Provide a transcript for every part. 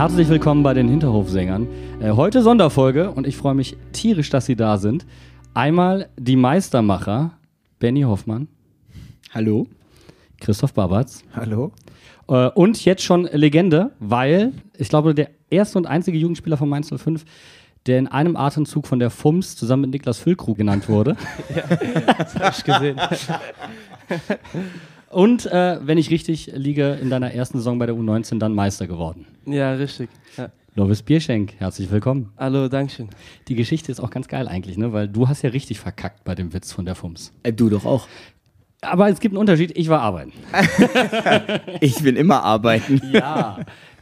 Herzlich willkommen bei den Hinterhofsängern. Äh, heute Sonderfolge und ich freue mich tierisch, dass Sie da sind. Einmal die Meistermacher, Benny Hoffmann. Hallo. Christoph Babatz. Hallo. Äh, und jetzt schon Legende, weil ich glaube, der erste und einzige Jugendspieler von Mainz 05, der in einem Atemzug von der FUMS zusammen mit Niklas Füllkrug genannt wurde. ja, das habe ich gesehen. Und äh, wenn ich richtig liege, in deiner ersten Saison bei der U19 dann Meister geworden. Ja, richtig. Ja. Lovis Bierschenk, herzlich willkommen. Hallo, Dankeschön. Die Geschichte ist auch ganz geil eigentlich, ne? weil du hast ja richtig verkackt bei dem Witz von der FUMS. Äh, du doch auch. Aber es gibt einen Unterschied, ich war arbeiten. ich bin immer arbeiten. ja.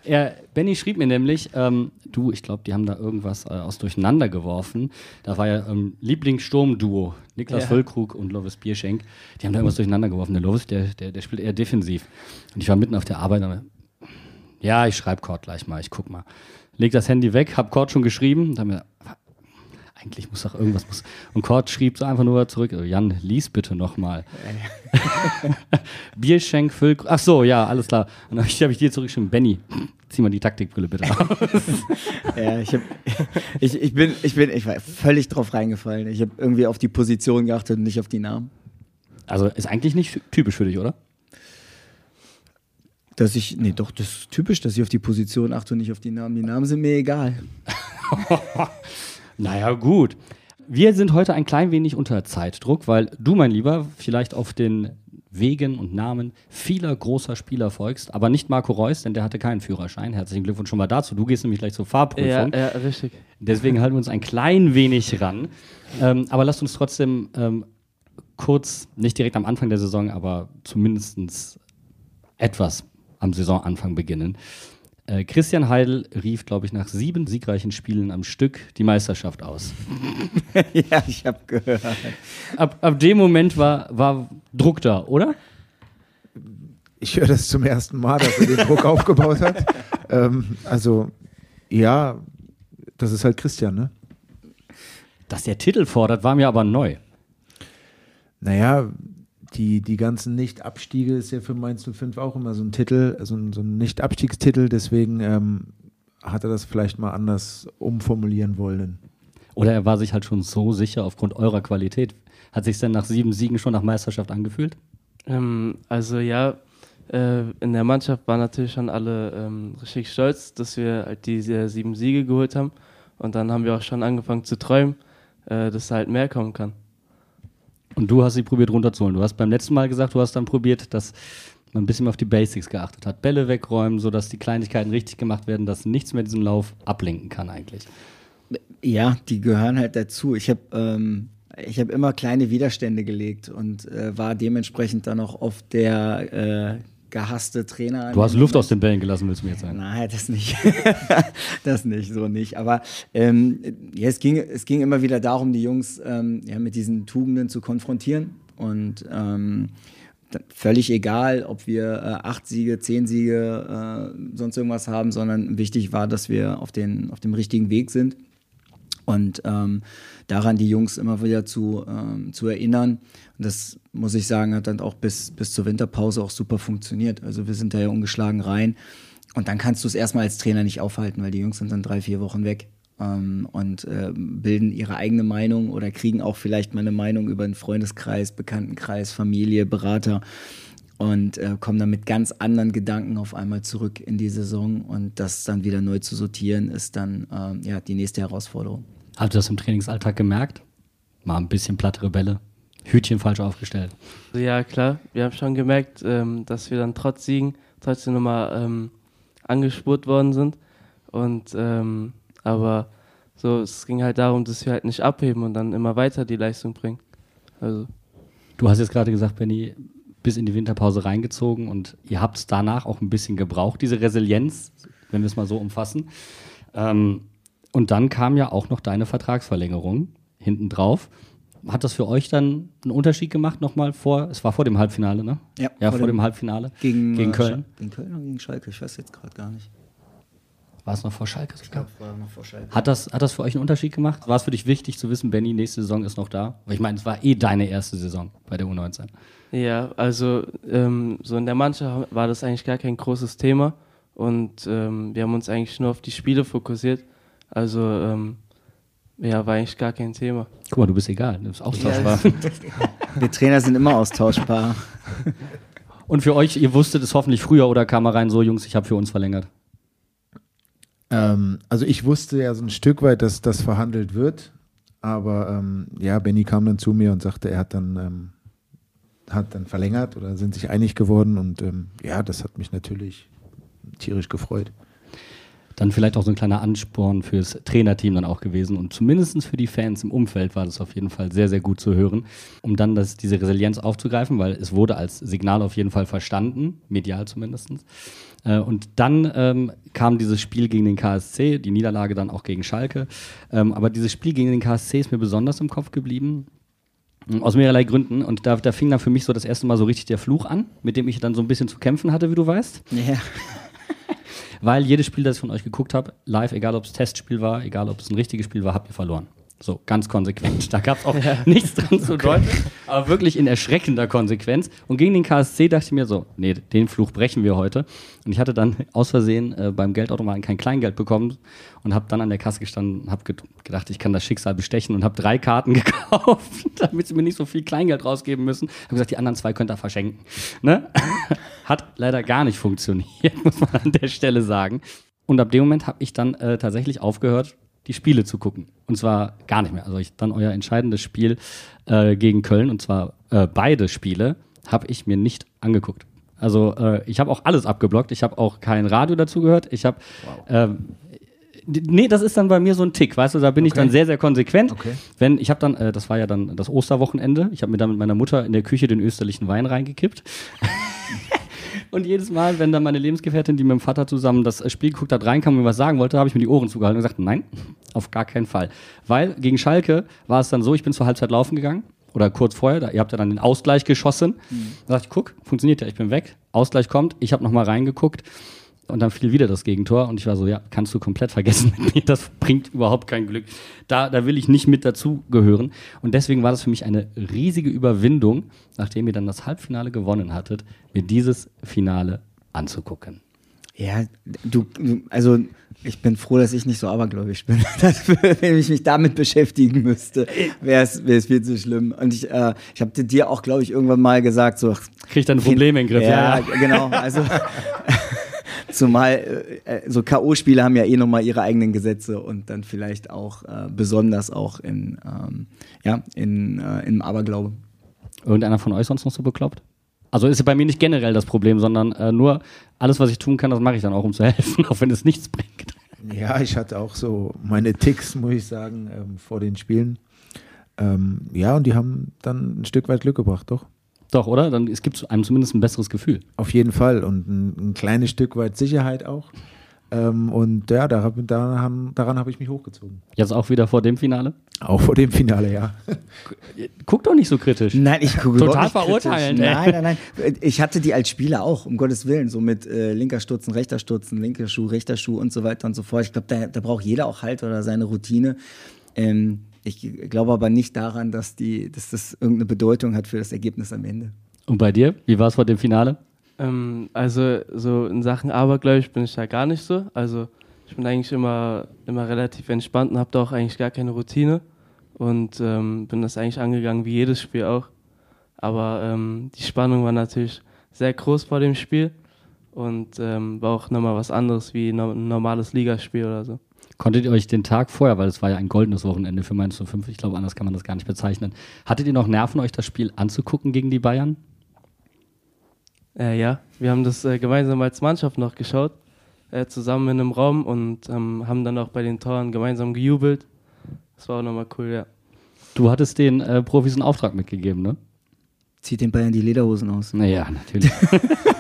Er, Benny schrieb mir nämlich, ähm, du, ich glaube, die haben da irgendwas äh, aus Durcheinander geworfen. Da war ja ähm, Lieblingssturmduo, Niklas ja. Völkrug und Lovis Bierschenk. Die haben da irgendwas durcheinander geworfen. Der Lovis, der, der, der spielt eher defensiv. Und ich war mitten auf der Arbeit. Und, ja, ich schreibe Cord gleich mal, ich guck mal. Leg das Handy weg, hab Cord schon geschrieben. Dann mir, eigentlich muss doch irgendwas muss. Und Kurt schrieb so einfach nur zurück, oh, Jan, lies bitte nochmal. Bierschenk, Füll. Ach so, ja, alles klar. Und dann habe ich, hab ich dir zurückgeschrieben, Benny, zieh mal die Taktikbrille bitte aus. ja, ich, hab, ich, ich, bin, ich bin, ich war völlig drauf reingefallen. Ich habe irgendwie auf die Position geachtet und nicht auf die Namen. Also ist eigentlich nicht typisch für dich, oder? Dass ich, nee, doch, das ist typisch, dass ich auf die Position achte und nicht auf die Namen. Die Namen sind mir egal. Naja, gut. Wir sind heute ein klein wenig unter Zeitdruck, weil du, mein Lieber, vielleicht auf den Wegen und Namen vieler großer Spieler folgst, aber nicht Marco Reus, denn der hatte keinen Führerschein. Herzlichen Glückwunsch schon mal dazu. Du gehst nämlich gleich zur Fahrprüfung. Ja, ja richtig. Deswegen halten wir uns ein klein wenig ran. Ähm, aber lasst uns trotzdem ähm, kurz, nicht direkt am Anfang der Saison, aber zumindest etwas am Saisonanfang beginnen. Äh, Christian Heidel rief, glaube ich, nach sieben siegreichen Spielen am Stück die Meisterschaft aus. ja, ich habe gehört. Ab, ab dem Moment war, war Druck da, oder? Ich höre das zum ersten Mal, dass er den Druck aufgebaut hat. Ähm, also, ja, das ist halt Christian, ne? Dass der Titel fordert, war mir aber neu. Naja, die, die ganzen Nicht-Abstiege ist ja für Mainz 05 auch immer so ein Titel, so ein, so ein Nicht-Abstiegstitel, deswegen ähm, hat er das vielleicht mal anders umformulieren wollen. Oder er war sich halt schon so sicher aufgrund eurer Qualität. Hat sich denn nach sieben Siegen schon nach Meisterschaft angefühlt? Ähm, also ja, äh, in der Mannschaft waren natürlich schon alle ähm, richtig stolz, dass wir halt diese sieben Siege geholt haben. Und dann haben wir auch schon angefangen zu träumen, äh, dass da halt mehr kommen kann. Und du hast sie probiert runterzuholen. Du hast beim letzten Mal gesagt, du hast dann probiert, dass man ein bisschen auf die Basics geachtet hat. Bälle wegräumen, sodass die Kleinigkeiten richtig gemacht werden, dass nichts mehr diesen Lauf ablenken kann eigentlich. Ja, die gehören halt dazu. Ich habe ähm, hab immer kleine Widerstände gelegt und äh, war dementsprechend dann auch auf der äh, gehasste Trainer. Du hast Luft aus den Bällen gelassen, willst du mir jetzt sagen? Nein, das nicht. das nicht, so nicht. Aber ähm, ja, es, ging, es ging immer wieder darum, die Jungs ähm, ja, mit diesen Tugenden zu konfrontieren. Und ähm, völlig egal, ob wir äh, acht Siege, zehn Siege, äh, sonst irgendwas haben, sondern wichtig war, dass wir auf, den, auf dem richtigen Weg sind. Und ähm, daran die Jungs immer wieder zu, ähm, zu erinnern. Und das muss ich sagen, hat dann auch bis, bis zur Winterpause auch super funktioniert. Also wir sind da ja ungeschlagen rein. Und dann kannst du es erstmal als Trainer nicht aufhalten, weil die Jungs sind dann drei, vier Wochen weg ähm, und äh, bilden ihre eigene Meinung oder kriegen auch vielleicht mal eine Meinung über einen Freundeskreis, Bekanntenkreis, Familie, Berater und äh, kommen dann mit ganz anderen Gedanken auf einmal zurück in die Saison und das dann wieder neu zu sortieren, ist dann äh, ja, die nächste Herausforderung. Hast du das im Trainingsalltag gemerkt? Mal ein bisschen plattere Bälle, Hütchen falsch aufgestellt. Ja, klar. Wir haben schon gemerkt, ähm, dass wir dann trotz Siegen trotzdem nochmal ähm, angespurt worden sind. Und ähm, aber so, es ging halt darum, dass wir halt nicht abheben und dann immer weiter die Leistung bringen. Also. Du hast jetzt gerade gesagt, Benny, bis in die Winterpause reingezogen und ihr habt es danach auch ein bisschen gebraucht, diese Resilienz, wenn wir es mal so umfassen. Ähm, und dann kam ja auch noch deine Vertragsverlängerung hinten drauf. Hat das für euch dann einen Unterschied gemacht nochmal vor? Es war vor dem Halbfinale, ne? Ja, ja vor vor, dem- dem Halbfinale Gegen, gegen äh, Köln. Sch- Gegen Köln oder gegen Schalke? Ich weiß jetzt gerade gar nicht. War es noch vor Schalke sogar? war noch vor Schalke. Hat das, hat das für euch einen Unterschied gemacht? War es für dich wichtig zu wissen, Benny, nächste Saison ist noch da? Weil ich meine, es war eh deine erste Saison bei der U19. Ja, also ähm, so in der Mannschaft war das eigentlich gar kein großes Thema und ähm, wir haben uns eigentlich nur auf die Spiele fokussiert. Also ähm, ja, war eigentlich gar kein Thema. Guck mal, du bist egal, du bist austauschbar. Wir Trainer sind immer austauschbar. Und für euch, ihr wusstet es hoffentlich früher oder kam er rein, so Jungs, ich habe für uns verlängert. Ähm, also ich wusste ja so ein Stück weit, dass das verhandelt wird, aber ähm, ja, Benny kam dann zu mir und sagte, er hat dann ähm, hat dann verlängert oder sind sich einig geworden und ähm, ja, das hat mich natürlich tierisch gefreut. Dann vielleicht auch so ein kleiner Ansporn fürs Trainerteam dann auch gewesen. Und zumindest für die Fans im Umfeld war das auf jeden Fall sehr, sehr gut zu hören, um dann das, diese Resilienz aufzugreifen, weil es wurde als Signal auf jeden Fall verstanden, medial zumindest. Äh, und dann ähm, kam dieses Spiel gegen den KSC, die Niederlage dann auch gegen Schalke. Ähm, aber dieses Spiel gegen den KSC ist mir besonders im Kopf geblieben. Aus mehrerlei Gründen. Und da, da fing dann für mich so das erste Mal so richtig der Fluch an, mit dem ich dann so ein bisschen zu kämpfen hatte, wie du weißt. Ja. Weil jedes Spiel, das ich von euch geguckt habe, live, egal ob es Testspiel war, egal ob es ein richtiges Spiel war, habt ihr verloren. So, ganz konsequent. Da gab es auch nichts dran zu deuten, aber wirklich in erschreckender Konsequenz. Und gegen den KSC dachte ich mir so, nee, den Fluch brechen wir heute. Und ich hatte dann aus Versehen äh, beim Geldautomaten kein Kleingeld bekommen und habe dann an der Kasse gestanden, habe gedacht, ich kann das Schicksal bestechen und habe drei Karten gekauft, damit sie mir nicht so viel Kleingeld rausgeben müssen. Habe gesagt, die anderen zwei könnt ihr verschenken. Ne? Hat leider gar nicht funktioniert, muss man an der Stelle sagen. Und ab dem Moment habe ich dann äh, tatsächlich aufgehört, die Spiele zu gucken. Und zwar gar nicht mehr. Also ich, dann euer entscheidendes Spiel äh, gegen Köln, und zwar äh, beide Spiele, habe ich mir nicht angeguckt. Also äh, ich habe auch alles abgeblockt. Ich habe auch kein Radio dazu gehört. Ich habe ähm, Nee, das ist dann bei mir so ein Tick, weißt du, da bin ich Okay. dann sehr, sehr konsequent. Okay. Wenn, ich habe dann, äh, das war ja dann das Osterwochenende, ich habe mir dann mit meiner Mutter in der Küche den österlichen Wein reingekippt. und jedes Mal, wenn dann meine Lebensgefährtin, die mit dem Vater zusammen das äh, Spiel geguckt hat, reinkam und mir was sagen wollte, habe ich mir die Ohren zugehalten und gesagt, nein, auf gar keinen Fall. Weil gegen Schalke war es dann so, ich bin zur Halbzeit laufen gegangen oder kurz vorher, da, ihr habt ja dann den Ausgleich geschossen. Da dachte ich, guck, funktioniert ja, ich bin weg. Ausgleich kommt, ich habe nochmal reingeguckt und dann fiel wieder das Gegentor und ich war so, ja, kannst du komplett vergessen mit mir, das bringt überhaupt kein Glück. Da, da will ich nicht mit dazugehören. Und deswegen war das für mich eine riesige Überwindung, nachdem ihr dann das Halbfinale gewonnen hattet, mir dieses Finale anzugucken. Ja, du, also ich bin froh, dass ich nicht so abergläubisch bin. Wenn ich mich damit beschäftigen müsste, wäre es viel zu schlimm. Und ich, äh, ich habe dir auch, glaube ich, irgendwann mal gesagt, so Krieg ich deine Probleme in den Griff. Ja, genau. Also zumal äh, äh, so K.O.-Spiele haben ja eh nochmal ihre eigenen Gesetze und dann vielleicht auch äh, besonders auch in, ähm, ja, in, äh, im Aberglaube. Irgendeiner von euch sonst noch so bekloppt? Also ist ja bei mir nicht generell das Problem, sondern äh, nur alles, was ich tun kann, das mache ich dann auch, um zu helfen, auch wenn es nichts bringt. Ja, ich hatte auch so meine Ticks, muss ich sagen, ähm, vor den Spielen. Ähm, ja, und die haben dann ein Stück weit Glück gebracht, doch. Doch, oder? Dann es gibt einem zumindest ein besseres Gefühl. Auf jeden Fall. Und ein, ein kleines Stück weit Sicherheit auch. Ähm, und ja, da daran, daran habe ich mich hochgezogen. Jetzt auch wieder vor dem Finale. Auch vor dem Finale, ja. Guck doch nicht so kritisch. Nein, ich gucke Total ey. Nein, nein, nein. Ich hatte die als Spieler auch, um Gottes Willen, so mit äh, linker Stutzen, rechter Stutzen, linker Schuh, rechter Schuh und so weiter und so fort. Ich glaube, da, da braucht jeder auch halt oder seine Routine. Ähm, ich glaube aber nicht daran, dass, die, dass das irgendeine Bedeutung hat für das Ergebnis am Ende. Und bei dir? Wie war es vor dem Finale? Ähm, also so in Sachen Abergläubisch bin ich da gar nicht so. Also ich bin eigentlich immer, immer relativ entspannt und habe da auch eigentlich gar keine Routine und ähm, bin das eigentlich angegangen wie jedes Spiel auch. Aber ähm, die Spannung war natürlich sehr groß vor dem Spiel und ähm, war auch nochmal was anderes wie no ein normales Ligaspiel oder so. Konntet ihr euch den Tag vorher, weil es war ja ein goldenes Wochenende für Mainz 05, ich glaube, anders kann man das gar nicht bezeichnen, hattet ihr noch Nerven, euch das Spiel anzugucken gegen die Bayern? Äh, ja, wir haben das äh, gemeinsam als Mannschaft noch geschaut, äh, zusammen in einem Raum und ähm, haben dann auch bei den Toren gemeinsam gejubelt. Das war auch nochmal cool, ja. Du hattest den äh, Profis einen Auftrag mitgegeben, ne? Zieht den Bayern die Lederhosen aus. Naja, natürlich.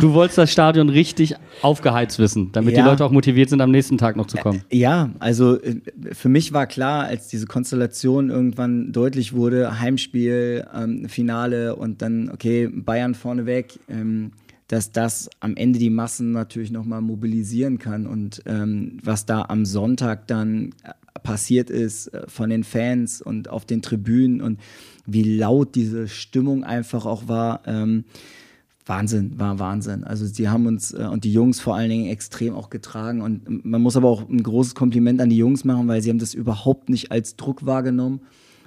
du wolltest das Stadion richtig aufgeheizt wissen, damit Ja. die Leute auch motiviert sind, am nächsten Tag noch zu kommen. Ja, also äh, für mich war klar, als diese Konstellation irgendwann deutlich wurde, Heimspiel, ähm, Finale und dann, okay, Bayern vorneweg, ähm, dass das am Ende die Massen natürlich nochmal mobilisieren kann. Und ähm, was da am Sonntag dann äh, passiert ist äh, von den Fans und auf den Tribünen und wie laut diese Stimmung einfach auch war, ähm, Wahnsinn, war Wahnsinn. Also sie haben uns äh, und die Jungs vor allen Dingen extrem auch getragen. Und man muss aber auch ein großes Kompliment an die Jungs machen, weil sie haben das überhaupt nicht als Druck wahrgenommen,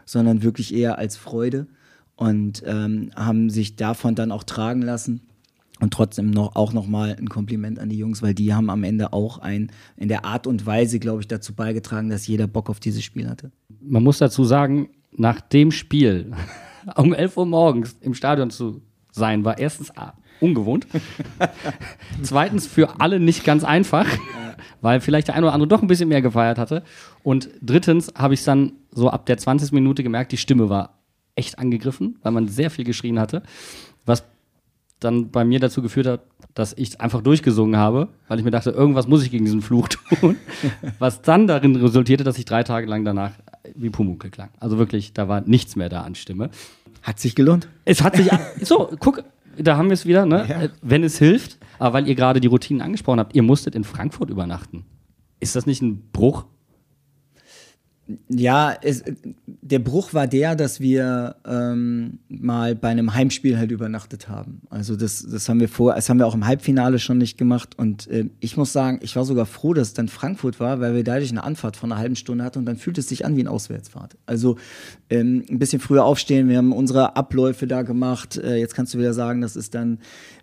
sondern wirklich eher als Freude und ähm, haben sich davon dann auch tragen lassen. Und trotzdem noch, auch nochmal ein Kompliment an die Jungs, weil die haben am Ende auch ein, in der Art und Weise, glaube ich, dazu beigetragen, dass jeder Bock auf dieses Spiel hatte. Man muss dazu sagen, nach dem Spiel um 11 Uhr morgens im Stadion zu sein, war erstens A, ungewohnt. Zweitens für alle nicht ganz einfach, weil vielleicht der eine oder andere doch ein bisschen mehr gefeiert hatte. Und drittens habe ich dann so ab der 20. Minute gemerkt, die Stimme war echt angegriffen, weil man sehr viel geschrien hatte. Was dann bei mir dazu geführt hat, dass ich einfach durchgesungen habe, weil ich mir dachte, irgendwas muss ich gegen diesen Fluch tun. Was dann darin resultierte, dass ich drei Tage lang danach wie Pumuckl klang. Also wirklich, da war nichts mehr da an Stimme. Hat sich gelohnt. Es hat sich so, guck, da haben wir es wieder, ne? Äh, Wenn es hilft, aber weil ihr gerade die Routinen angesprochen habt, ihr musstet in Frankfurt übernachten. Ist das nicht ein Bruch? Ja, es, der Bruch war der, dass wir ähm, mal bei einem Heimspiel halt übernachtet haben. Also das, das haben wir vor, das haben wir auch im Halbfinale schon nicht gemacht. Und äh, ich muss sagen, ich war sogar froh, dass es dann Frankfurt war, weil wir dadurch eine Anfahrt von einer halben Stunde hatten und dann fühlt es sich an wie eine Auswärtsfahrt. Also ähm, ein bisschen früher aufstehen, wir haben unsere Abläufe da gemacht. Äh, jetzt kannst du wieder sagen, das ist dann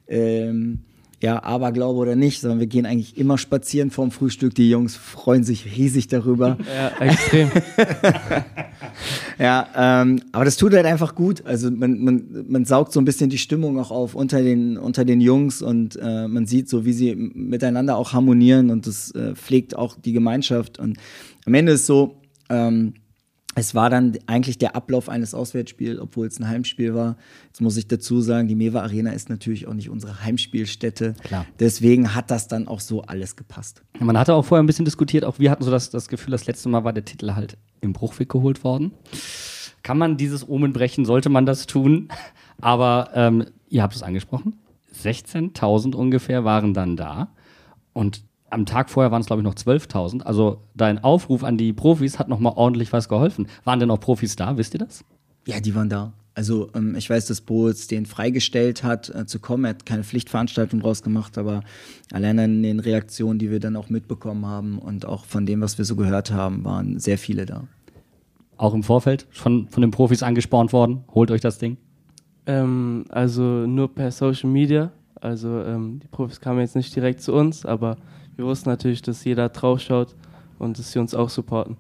ähm, ja, Aberglaube oder nicht, sondern wir gehen eigentlich immer spazieren vorm Frühstück. Die Jungs freuen sich riesig darüber. Ja, extrem. Ja, ähm, aber das tut halt einfach gut. Also man, man, man saugt so ein bisschen die Stimmung auch auf unter den, unter den Jungs und äh, man sieht so, wie sie miteinander auch harmonieren und das äh, pflegt auch die Gemeinschaft. Und am Ende ist so, ähm, es war dann eigentlich der Ablauf eines Auswärtsspiels, obwohl es ein Heimspiel war. Jetzt muss ich dazu sagen, die Mewa Arena ist natürlich auch nicht unsere Heimspielstätte. Klar. Deswegen hat das dann auch so alles gepasst. Man hatte auch vorher ein bisschen diskutiert, auch wir hatten so das, das Gefühl, das letzte Mal war der Titel halt im Bruchweg geholt worden. Kann man dieses Omen brechen, sollte man das tun. Aber ähm, ihr habt es angesprochen, 16.000 ungefähr waren dann da. Und am Tag vorher waren es, glaube ich, noch 12.000. Also dein Aufruf an die Profis hat nochmal ordentlich was geholfen. Waren denn auch Profis da, wisst ihr das? Ja, die waren da. Also ähm, ich weiß, dass Boels den freigestellt hat, äh, zu kommen. Er hat keine Pflichtveranstaltung draus gemacht, aber allein an den Reaktionen, die wir dann auch mitbekommen haben und auch von dem, was wir so gehört haben, waren sehr viele da. Auch im Vorfeld von, von den Profis angespornt worden. Holt euch das Ding. Ähm, also nur per Social Media. Also ähm, die Profis kamen jetzt nicht direkt zu uns, aber wir wussten natürlich, dass jeder drauf schaut und dass sie uns auch supporten.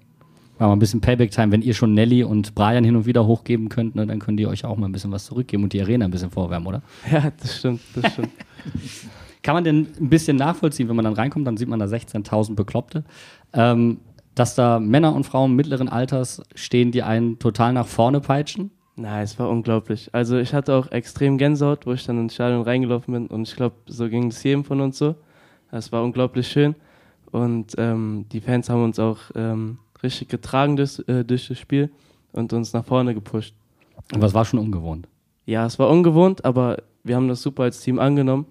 Mal ein bisschen Payback-Time. Wenn ihr schon Nelly und Brian hin und wieder hochgeben könnt, ne, dann könnt ihr euch auch mal ein bisschen was zurückgeben und die Arena ein bisschen vorwärmen, oder? Ja, das stimmt, das stimmt. Kann man denn ein bisschen nachvollziehen, wenn man dann reinkommt, dann sieht man da 16.000 Bekloppte, ähm, dass da Männer und Frauen mittleren Alters stehen, die einen total nach vorne peitschen? Nein, es war unglaublich. Also ich hatte auch extrem Gänsehaut, wo ich dann ins Stadion reingelaufen bin und ich glaube, so ging es jedem von uns so. Es war unglaublich schön und ähm, die Fans haben uns auch ähm, richtig getragen durch, äh, durch das Spiel und uns nach vorne gepusht. Und was war schon ungewohnt? Ja, es war ungewohnt, aber wir haben das super als Team angenommen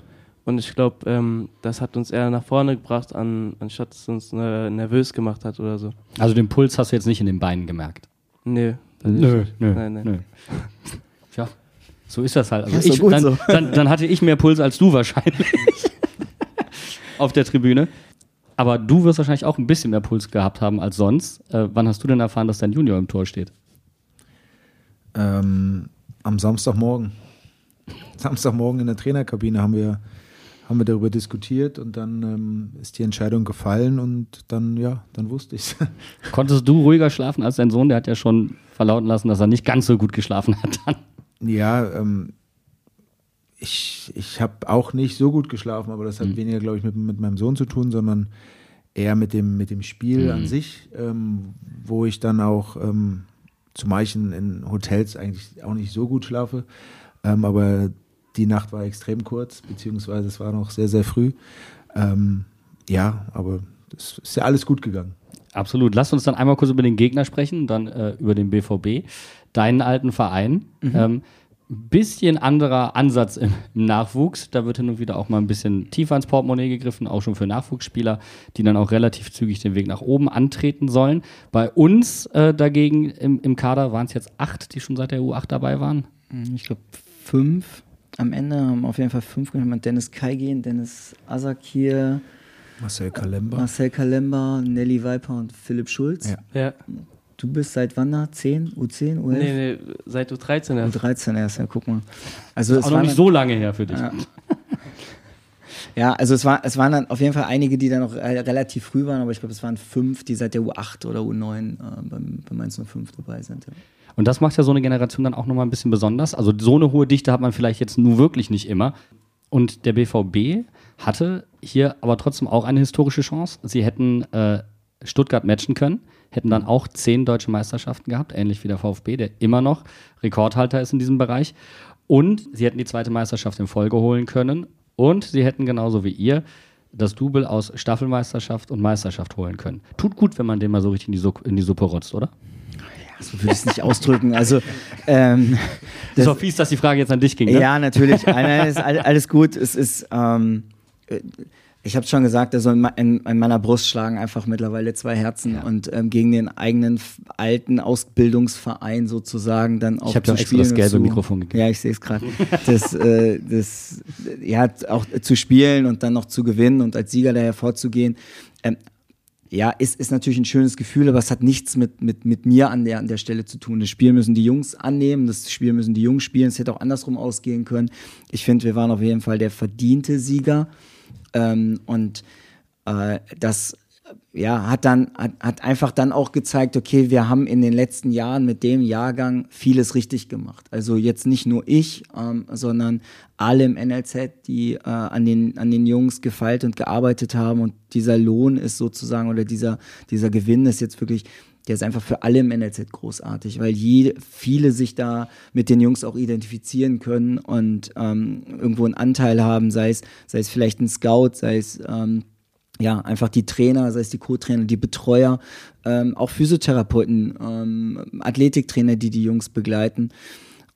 und ich glaube, ähm, das hat uns eher nach vorne gebracht, an, anstatt es uns äh, nervös gemacht hat oder so. Also den Puls hast du jetzt nicht in den Beinen gemerkt? Nee. Nö, nö, Nein, nein. nö. Tja, so ist das halt. Also Ja, ist doch ich, dann, dann, dann hatte ich mehr Puls als du wahrscheinlich auf der Tribüne. Aber du wirst wahrscheinlich auch ein bisschen mehr Puls gehabt haben als sonst. Äh, wann hast du denn erfahren, dass dein Junior im Tor steht? Ähm, am Samstagmorgen. Samstagmorgen in der Trainerkabine haben wir, haben wir darüber diskutiert und dann ähm, ist die Entscheidung gefallen und dann, ja, dann wusste ich es. Konntest du ruhiger schlafen als dein Sohn? Der hat ja schon verlauten lassen, dass er nicht ganz so gut geschlafen hat dann. Ja, ähm, ich, ich habe auch nicht so gut geschlafen, aber das hat weniger, glaube ich, mit, mit meinem Sohn zu tun, sondern eher mit dem, mit dem Spiel an sich, ähm, wo ich dann auch ähm, zumal ich in, Hotels eigentlich auch nicht so gut schlafe. Ähm, aber die Nacht war extrem kurz, beziehungsweise es war noch sehr, sehr früh. Ähm, ja, aber es ist ja alles gut gegangen. Absolut. Lass uns dann einmal kurz über den Gegner sprechen, dann äh, über den BVB, deinen alten Verein. Mhm. Bisschen anderer Ansatz im, Nachwuchs. Da wird hin und wieder auch mal ein bisschen tiefer ins Portemonnaie gegriffen, auch schon für Nachwuchsspieler, die dann auch relativ zügig den Weg nach oben antreten sollen. Bei uns äh, dagegen im, im Kader waren es jetzt acht, die schon seit der U8 dabei waren. Mhm, ich glaube fünf. Am Ende haben auf jeden Fall fünf genommen. Dennis Kaigin, Dennis Asakir, Marcel Kalemba. Marcel Kalemba, Nelly Viper und Philipp Schulz. Ja. ja. Du bist seit wann da? 10? U10? U11? Nee, nee, seit U13 erst. U13 erst, ja, guck mal. Also das ist auch noch nicht so lange her für dich. Ja. ja, also es, war, es waren dann auf jeden Fall einige, die dann noch relativ früh waren, aber ich glaube, es waren fünf, die seit der U8 oder U9 äh, beim, beim 105 dabei sind. Ja. Und das macht ja so eine Generation dann auch nochmal ein bisschen besonders. Also so eine hohe Dichte hat man vielleicht jetzt nur wirklich nicht immer. Und der BVB hatte hier aber trotzdem auch eine historische Chance. Sie hätten äh, Stuttgart matchen können, hätten dann auch zehn deutsche Meisterschaften gehabt, ähnlich wie der VfB, der immer noch Rekordhalter ist in diesem Bereich. Und sie hätten die zweite Meisterschaft in Folge holen können. Und sie hätten genauso wie ihr das Double aus Staffelmeisterschaft und Meisterschaft holen können. Tut gut, wenn man den mal so richtig in die, Su in die Suppe rotzt, oder? Ja, so würde ich es nicht ausdrücken. Also, ähm, das ist auch fies, dass die Frage jetzt an dich ging. Ne? Ja, natürlich. Ist alles gut. Es ist. Ähm, äh, ich habe schon gesagt, also in, in, in, meiner Brust schlagen einfach mittlerweile zwei Herzen ja. und ähm, gegen den eigenen alten Ausbildungsverein sozusagen dann auch ich zu spielen. Ich habe das gelbe Mikrofon gegeben. Ja, ich sehe es gerade. das, äh, das, ja, auch zu spielen und dann noch zu gewinnen und als Sieger da hervorzugehen. Ähm, ja, ist, ist natürlich ein schönes Gefühl, aber es hat nichts mit, mit, mit mir an der, an der Stelle zu tun. Das Spiel müssen die Jungs annehmen, das Spiel müssen die Jungs spielen. Es hätte auch andersrum ausgehen können. Ich finde, wir waren auf jeden Fall der verdiente Sieger. Ähm, und äh, das ja, hat dann hat, hat einfach dann auch gezeigt, okay, wir haben in den letzten Jahren mit dem Jahrgang vieles richtig gemacht. Also jetzt nicht nur ich, ähm, sondern alle im NLZ, die äh, an, den, an den Jungs gefeilt und gearbeitet haben. Und dieser Lohn ist sozusagen, oder dieser, dieser Gewinn ist jetzt wirklich der ist einfach für alle im NLZ großartig, weil je, viele sich da mit den Jungs auch identifizieren können und ähm, irgendwo einen Anteil haben, sei es, sei es vielleicht ein Scout, sei es ähm, ja, einfach die Trainer, sei es die Co-Trainer, die Betreuer, ähm, auch Physiotherapeuten, ähm, Athletiktrainer, die die Jungs begleiten.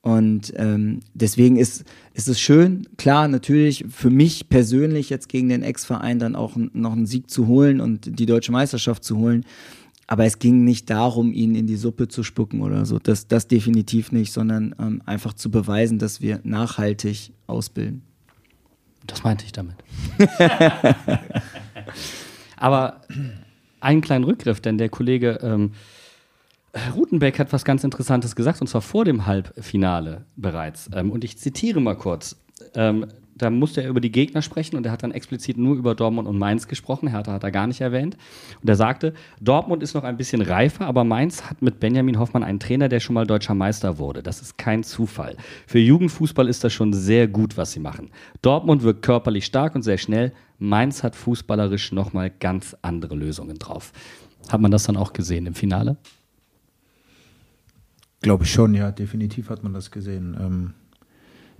Und ähm, deswegen ist, ist es schön, klar, natürlich für mich persönlich jetzt gegen den Ex-Verein dann auch noch einen Sieg zu holen und die deutsche Meisterschaft zu holen. Aber es ging nicht darum, ihn in die Suppe zu spucken oder so. Das, das definitiv nicht, sondern ähm, einfach zu beweisen, dass wir nachhaltig ausbilden. Das meinte ich damit. Aber einen kleinen Rückgriff, denn der Kollege ähm, Rutenbeck hat was ganz Interessantes gesagt, und zwar vor dem Halbfinale bereits. Ähm, und ich zitiere mal kurz. Ähm, da musste er über die Gegner sprechen und er hat dann explizit nur über Dortmund und Mainz gesprochen. Hertha hat er gar nicht erwähnt. Und er sagte, Dortmund ist noch ein bisschen reifer, aber Mainz hat mit Benjamin Hoffmann einen Trainer, der schon mal deutscher Meister wurde. Das ist kein Zufall. Für Jugendfußball ist das schon sehr gut, was sie machen. Dortmund wirkt körperlich stark und sehr schnell. Mainz hat fußballerisch nochmal ganz andere Lösungen drauf. Hat man das dann auch gesehen im Finale? Glaube ich schon, ja, definitiv hat man das gesehen. Ähm,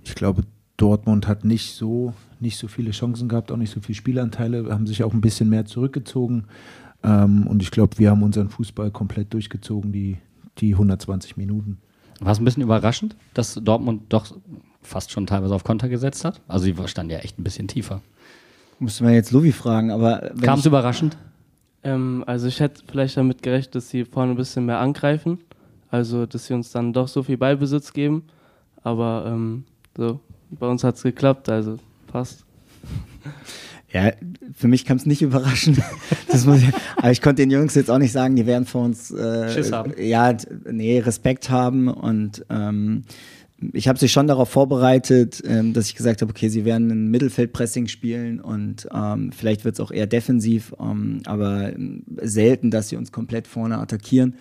ich glaube, Dortmund hat nicht so, nicht so viele Chancen gehabt, auch nicht so viele Spielanteile, haben sich auch ein bisschen mehr zurückgezogen. Ähm, und ich glaube, wir haben unseren Fußball komplett durchgezogen, die, die 120 Minuten. War es ein bisschen überraschend, dass Dortmund doch fast schon teilweise auf Konter gesetzt hat? Also sie standen ja echt ein bisschen tiefer. Müsste man jetzt Lovi fragen, aber. Kam es überraschend? Ähm, also ich hätte vielleicht damit gerechnet, dass sie vorne ein bisschen mehr angreifen. Also dass sie uns dann doch so viel Ballbesitz geben. Aber ähm, so bei uns hat es geklappt, also passt. Ja, für mich kam es nicht überraschend. Ich, aber ich konnte den Jungs jetzt auch nicht sagen, die werden vor uns äh, Schiss haben. Ja, nee, Respekt haben und ähm, ich habe sie schon darauf vorbereitet, ähm, dass ich gesagt habe, okay, sie werden ein Mittelfeldpressing spielen und ähm, vielleicht wird es auch eher defensiv, ähm, aber selten, dass sie uns komplett vorne attackieren.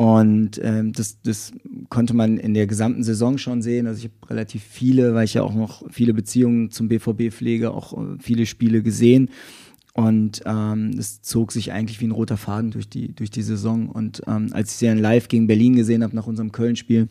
Und ähm, das, das konnte man in der gesamten Saison schon sehen. Also ich habe relativ viele, weil ich ja auch noch viele Beziehungen zum BVB pflege, auch äh, viele Spiele gesehen. Und ähm, zog sich eigentlich wie ein roter Faden durch die, durch die Saison. Und ähm, als ich sie dann live gegen Berlin gesehen habe nach unserem Köln-Spiel,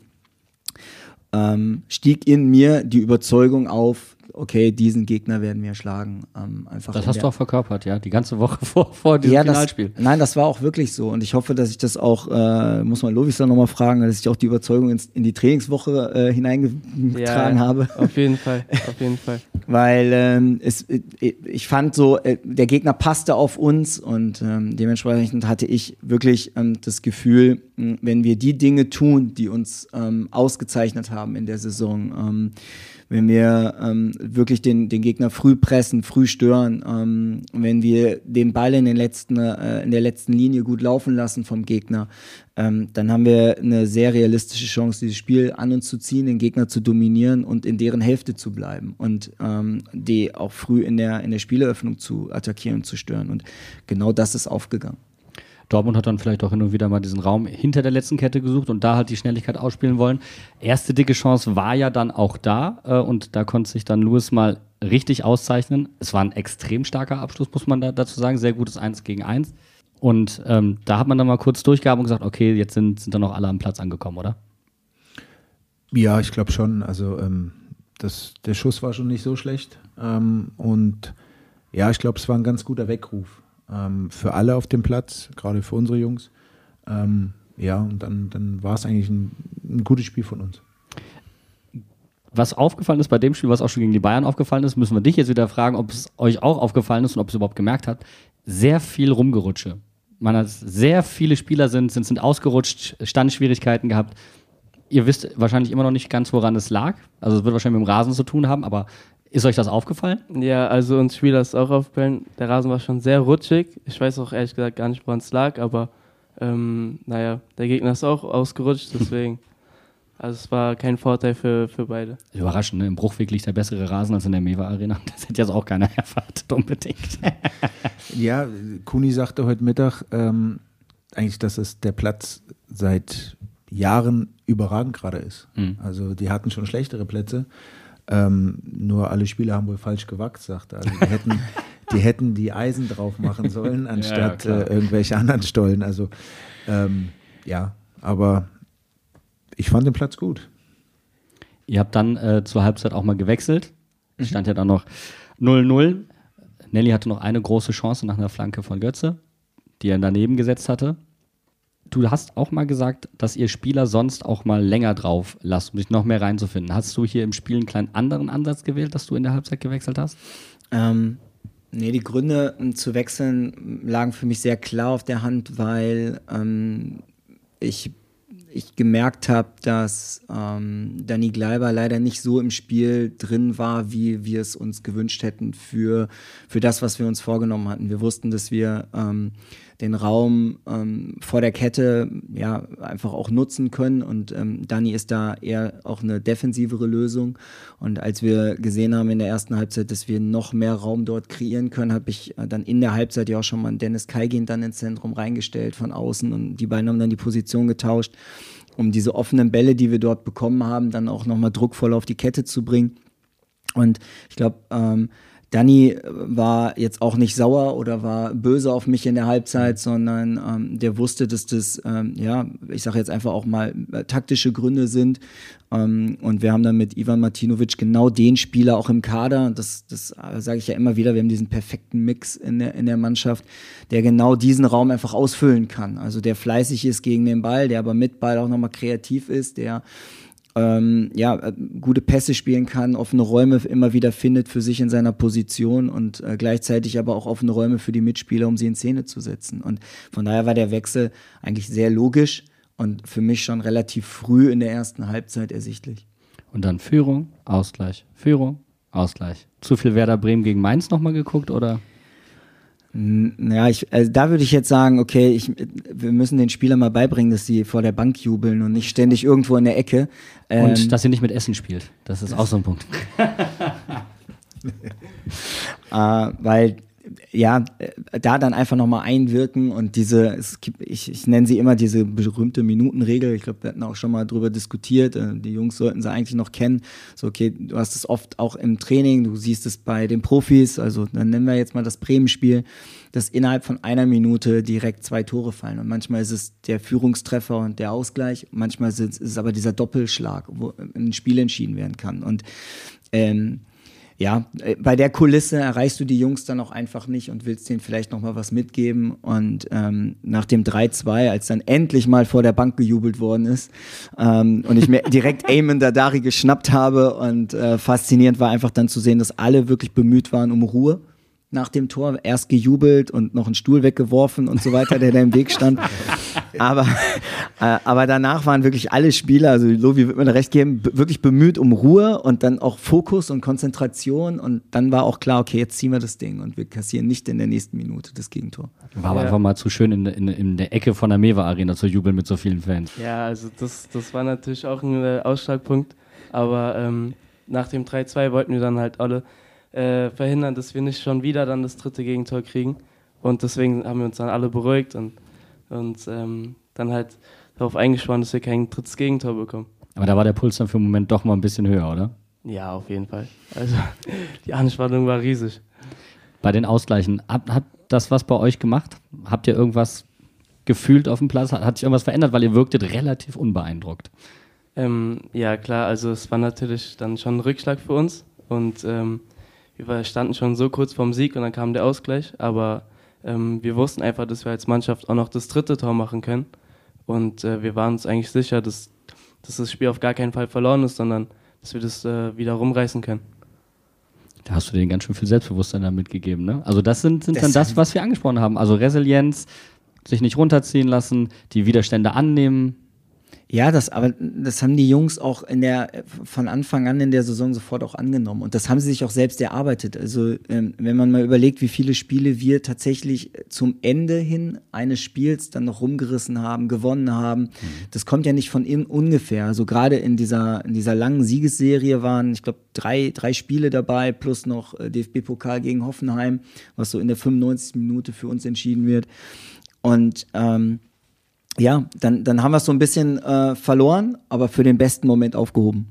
ähm, stieg in mir die Überzeugung auf, okay, diesen Gegner werden wir schlagen. Ähm, einfach Das hast du auch verkörpert, ja, die ganze Woche vor, vor diesem ja, das, Finalspiel. nein, das war auch wirklich so. Und ich hoffe, dass ich das auch, äh, muss man Lovis dann nochmal fragen, dass ich auch die Überzeugung ins, in die Trainingswoche äh, hineingetragen Ja, habe. Auf jeden Fall, auf jeden Fall. Weil ähm, es, äh, ich fand so, äh, der Gegner passte auf uns und ähm, dementsprechend hatte ich wirklich ähm, das Gefühl, wenn wir die Dinge tun, die uns ähm, ausgezeichnet haben in der Saison, ähm, wenn wir ähm, wirklich den, den Gegner früh pressen, früh stören, ähm, wenn wir den Ball in, den letzten, äh, in der letzten Linie gut laufen lassen vom Gegner, ähm, dann haben wir eine sehr realistische Chance, dieses Spiel an uns zu ziehen, den Gegner zu dominieren und in deren Hälfte zu bleiben und ähm, die auch früh in der, in der Spieleröffnung zu attackieren und zu stören. Und genau das ist aufgegangen. Dortmund hat dann vielleicht auch hin und wieder mal diesen Raum hinter der letzten Kette gesucht und da halt die Schnelligkeit ausspielen wollen. Erste dicke Chance war ja dann auch da äh, und da konnte sich dann Lewis mal richtig auszeichnen. Es war ein extrem starker Abschluss, muss man da dazu sagen. Sehr gutes 1 gegen 1. Und ähm, da hat man dann mal kurz durchgehabt und gesagt, okay, jetzt sind, sind dann auch alle am Platz angekommen, oder? Ja, ich glaube schon. Also ähm, das, der Schuss war schon nicht so schlecht. Ähm, und ja, ich glaube, es war ein ganz guter Weckruf ähm, für alle auf dem Platz, gerade für unsere Jungs. Ähm, ja, und dann, dann war es eigentlich ein, ein gutes Spiel von uns. Was aufgefallen ist bei dem Spiel, was auch schon gegen die Bayern aufgefallen ist, müssen wir dich jetzt wieder fragen, ob es euch auch aufgefallen ist und ob es überhaupt gemerkt habt. Sehr viel Rumgerutsche. Man hat sehr viele Spieler sind, sind, sind ausgerutscht, Standschwierigkeiten gehabt. Ihr wisst wahrscheinlich immer noch nicht ganz, woran es lag. Also es wird wahrscheinlich mit dem Rasen zu tun haben, aber ist euch das aufgefallen? Ja, also uns Spieler ist auch aufgefallen, der Rasen war schon sehr rutschig. Ich weiß auch ehrlich gesagt gar nicht, woran es lag, aber ähm, naja, der Gegner ist auch ausgerutscht, deswegen. Also es war kein Vorteil für, für beide. Überraschend, ne? Im Bruchweg liegt der bessere Rasen als in der Mewa Arena. Das hätte jetzt auch keiner erwartet, unbedingt. Ja, Kuni sagte heute Mittag ähm, eigentlich, dass es der Platz seit Jahren überragend gerade ist. Mhm. Also die hatten schon schlechtere Plätze. Ähm, nur alle Spieler haben wohl falsch gewachst, sagte er. Also die hätten, die hätten die Eisen drauf machen sollen, anstatt klar. äh, irgendwelche anderen Stollen. Also ähm, ja, aber ich fand den Platz gut. Ihr habt dann äh, zur Halbzeit auch mal gewechselt. Es stand ja dann noch 0-0. Nelly hatte noch eine große Chance nach einer Flanke von Götze, die er daneben gesetzt hatte. Du hast auch mal gesagt, dass ihr Spieler sonst auch mal länger drauf lasst, um sich noch mehr reinzufinden. Hast du hier im Spiel einen kleinen anderen Ansatz gewählt, dass du in der Halbzeit gewechselt hast? Ähm, nee, die Gründe um zu wechseln lagen für mich sehr klar auf der Hand, weil ähm, ich, ich gemerkt habe, dass ähm, Danny Gleiber leider nicht so im Spiel drin war, wie wir es uns gewünscht hätten für, für das, was wir uns vorgenommen hatten. Wir wussten, dass wir ähm, den Raum ähm, vor der Kette ja einfach auch nutzen können. Und ähm, Dani ist da eher auch eine defensivere Lösung. Und als wir gesehen haben in der ersten Halbzeit, dass wir noch mehr Raum dort kreieren können, habe ich äh, dann in der Halbzeit ja auch schon mal Dennis Kaigin dann ins Zentrum reingestellt von außen. Und die beiden haben dann die Position getauscht, um diese offenen Bälle, die wir dort bekommen haben, dann auch nochmal druckvoll auf die Kette zu bringen. Und ich glaube, ähm, Danny war jetzt auch nicht sauer oder war böse auf mich in der Halbzeit, sondern ähm, der wusste, dass das, ähm, ja, ich sage jetzt einfach auch mal äh, taktische Gründe sind. Ähm, und wir haben dann mit Ivan Martinovic genau den Spieler auch im Kader. Das, das äh, sage ich ja immer wieder. Wir haben diesen perfekten Mix in der, in der Mannschaft, der genau diesen Raum einfach ausfüllen kann. Also der fleißig ist gegen den Ball, der aber mit Ball auch nochmal kreativ ist, der ähm, ja, äh, gute Pässe spielen kann, offene Räume immer wieder findet für sich in seiner Position und äh, gleichzeitig aber auch offene Räume für die Mitspieler, um sie in Szene zu setzen. Und von daher war der Wechsel eigentlich sehr logisch und für mich schon relativ früh in der ersten Halbzeit ersichtlich. Und dann Führung, Ausgleich, Führung, Ausgleich. Zu viel Werder Bremen gegen Mainz nochmal geguckt oder? Ja, ich, also da würde ich jetzt sagen, okay, ich, wir müssen den Spielern mal beibringen, dass sie vor der Bank jubeln und nicht ständig irgendwo in der Ecke. Ähm, Und dass ihr nicht mit Essen spielt. Das ist auch so ein Punkt. äh, weil ja, äh, da dann einfach nochmal einwirken und diese, es gibt, ich, ich nenne sie immer diese berühmte Minutenregel. Ich glaube, wir hatten auch schon mal drüber diskutiert. Äh, die Jungs sollten sie eigentlich noch kennen. So, okay, du hast es oft auch im Training, du siehst es bei den Profis, also dann nennen wir jetzt mal das Bremen-Spiel, dass innerhalb von einer Minute direkt zwei Tore fallen. Und manchmal ist es der Führungstreffer und der Ausgleich, manchmal ist es aber dieser Doppelschlag, wo ein Spiel entschieden werden kann. Und ähm, ja, äh, bei der Kulisse erreichst du die Jungs dann auch einfach nicht und willst denen vielleicht noch mal was mitgeben. Und ähm, nach dem 3-2, als dann endlich mal vor der Bank gejubelt worden ist ähm, und ich mir direkt Eamon Dadari geschnappt habe und äh, faszinierend war einfach dann zu sehen, dass alle wirklich bemüht waren um Ruhe nach dem Tor erst gejubelt und noch einen Stuhl weggeworfen und so weiter, der da im Weg stand. aber, äh, aber danach waren wirklich alle Spieler, also Lovi wird mir da recht geben, wirklich bemüht um Ruhe und dann auch Fokus und Konzentration und dann war auch klar, okay, jetzt ziehen wir das Ding und wir kassieren nicht in der nächsten Minute das Gegentor. War aber ja. einfach mal zu schön in, in, in der Ecke von der Mewa Arena zu jubeln mit so vielen Fans. Ja, also das, das war natürlich auch ein äh, Ausschlagpunkt, aber ähm, nach dem 3-2 wollten wir dann halt alle äh, verhindern, dass wir nicht schon wieder dann das dritte Gegentor kriegen. Und deswegen haben wir uns dann alle beruhigt und, und ähm, dann halt darauf eingespannt, dass wir kein drittes Gegentor bekommen. Aber da war der Puls dann für den Moment doch mal ein bisschen höher, oder? Ja, auf jeden Fall. Also die Anspannung war riesig. Bei den Ausgleichen, hat, hat das was bei euch gemacht? Habt ihr irgendwas gefühlt auf dem Platz? Hat, hat sich irgendwas verändert, weil ihr wirktet relativ unbeeindruckt? Ähm, ja, klar, also es war natürlich dann schon ein Rückschlag für uns und ähm, wir standen schon so kurz vorm Sieg und dann kam der Ausgleich, aber ähm, wir wussten einfach, dass wir als Mannschaft auch noch das dritte Tor machen können. Und äh, wir waren uns eigentlich sicher, dass, dass das Spiel auf gar keinen Fall verloren ist, sondern dass wir das äh, wieder rumreißen können. Da hast du denen ganz schön viel Selbstbewusstsein da mitgegeben, ne? Also das sind, sind das dann das, was wir angesprochen haben. Also Resilienz, sich nicht runterziehen lassen, die Widerstände annehmen, ja, das, aber das haben die Jungs auch in der, von Anfang an in der Saison sofort auch angenommen. Und das haben sie sich auch selbst erarbeitet. Also, ähm, wenn man mal überlegt, wie viele Spiele wir tatsächlich zum Ende hin eines Spiels dann noch rumgerissen haben, gewonnen haben, mhm. das kommt ja nicht von in, ungefähr. Also, gerade in dieser, in dieser langen Siegesserie waren, ich glaube, drei, drei Spiele dabei, plus noch äh, DFB-Pokal gegen Hoffenheim, was so in der 95. Minute für uns entschieden wird. Und, ähm, ja, dann, dann haben wir es so ein bisschen äh, verloren, aber für den besten Moment aufgehoben.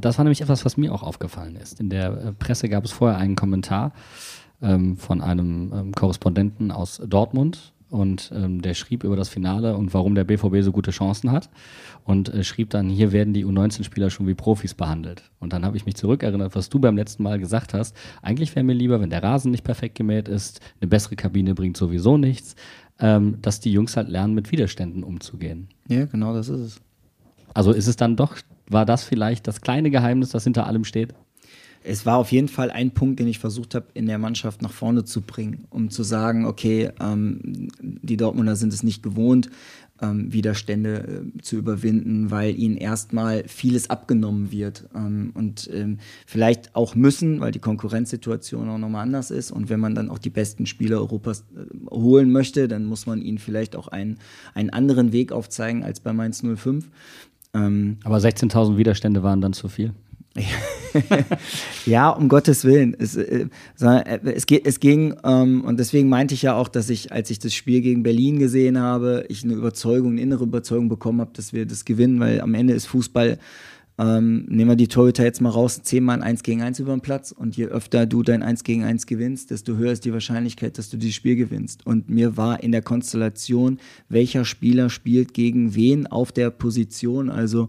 Das war nämlich etwas, was mir auch aufgefallen ist. In der äh, Presse gab es vorher einen Kommentar ähm, von einem ähm, Korrespondenten aus Dortmund und ähm, der schrieb über das Finale und warum der BVB so gute Chancen hat und äh, schrieb dann, hier werden die U19-Spieler schon wie Profis behandelt. Und dann habe ich mich zurückerinnert, was du beim letzten Mal gesagt hast. Eigentlich wäre mir lieber, wenn der Rasen nicht perfekt gemäht ist, eine bessere Kabine bringt sowieso nichts ähm, dass die Jungs halt lernen, mit Widerständen umzugehen. Ja, genau, das ist es. Also ist es dann doch, war das vielleicht das kleine Geheimnis, das hinter allem steht? Es war auf jeden Fall ein Punkt, den ich versucht habe, in der Mannschaft nach vorne zu bringen, um zu sagen, okay, ähm, die Dortmunder sind es nicht gewohnt, ähm, Widerstände äh, zu überwinden, weil ihnen erstmal vieles abgenommen wird ähm, und ähm, vielleicht auch müssen, weil die Konkurrenzsituation auch nochmal anders ist und wenn man dann auch die besten Spieler Europas äh, holen möchte, dann muss man ihnen vielleicht auch einen, einen anderen Weg aufzeigen als bei Mainz 05. Ähm, Aber 16.000 Widerstände waren dann zu viel. ja, um Gottes Willen. Es, äh, äh, es, es ging, ähm, und deswegen meinte ich ja auch, dass ich, als ich das Spiel gegen Berlin gesehen habe, ich eine Überzeugung, eine innere Überzeugung bekommen habe, dass wir das gewinnen, weil am Ende ist Fußball, ähm, nehmen wir die Torhüter jetzt mal raus, zehnmal ein 1 gegen 1 über den Platz. Und je öfter du dein 1 gegen 1 gewinnst, desto höher ist die Wahrscheinlichkeit, dass du dieses Spiel gewinnst. Und mir war in der Konstellation, welcher Spieler spielt gegen wen auf der Position, also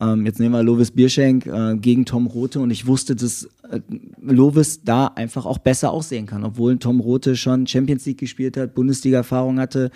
ähm, jetzt nehmen wir Lovis Bierschenk äh, gegen Tom Rote und ich wusste, dass äh, Lovis da einfach auch besser aussehen kann, obwohl Tom Rote schon Champions League gespielt hat, Bundesliga-Erfahrung hatte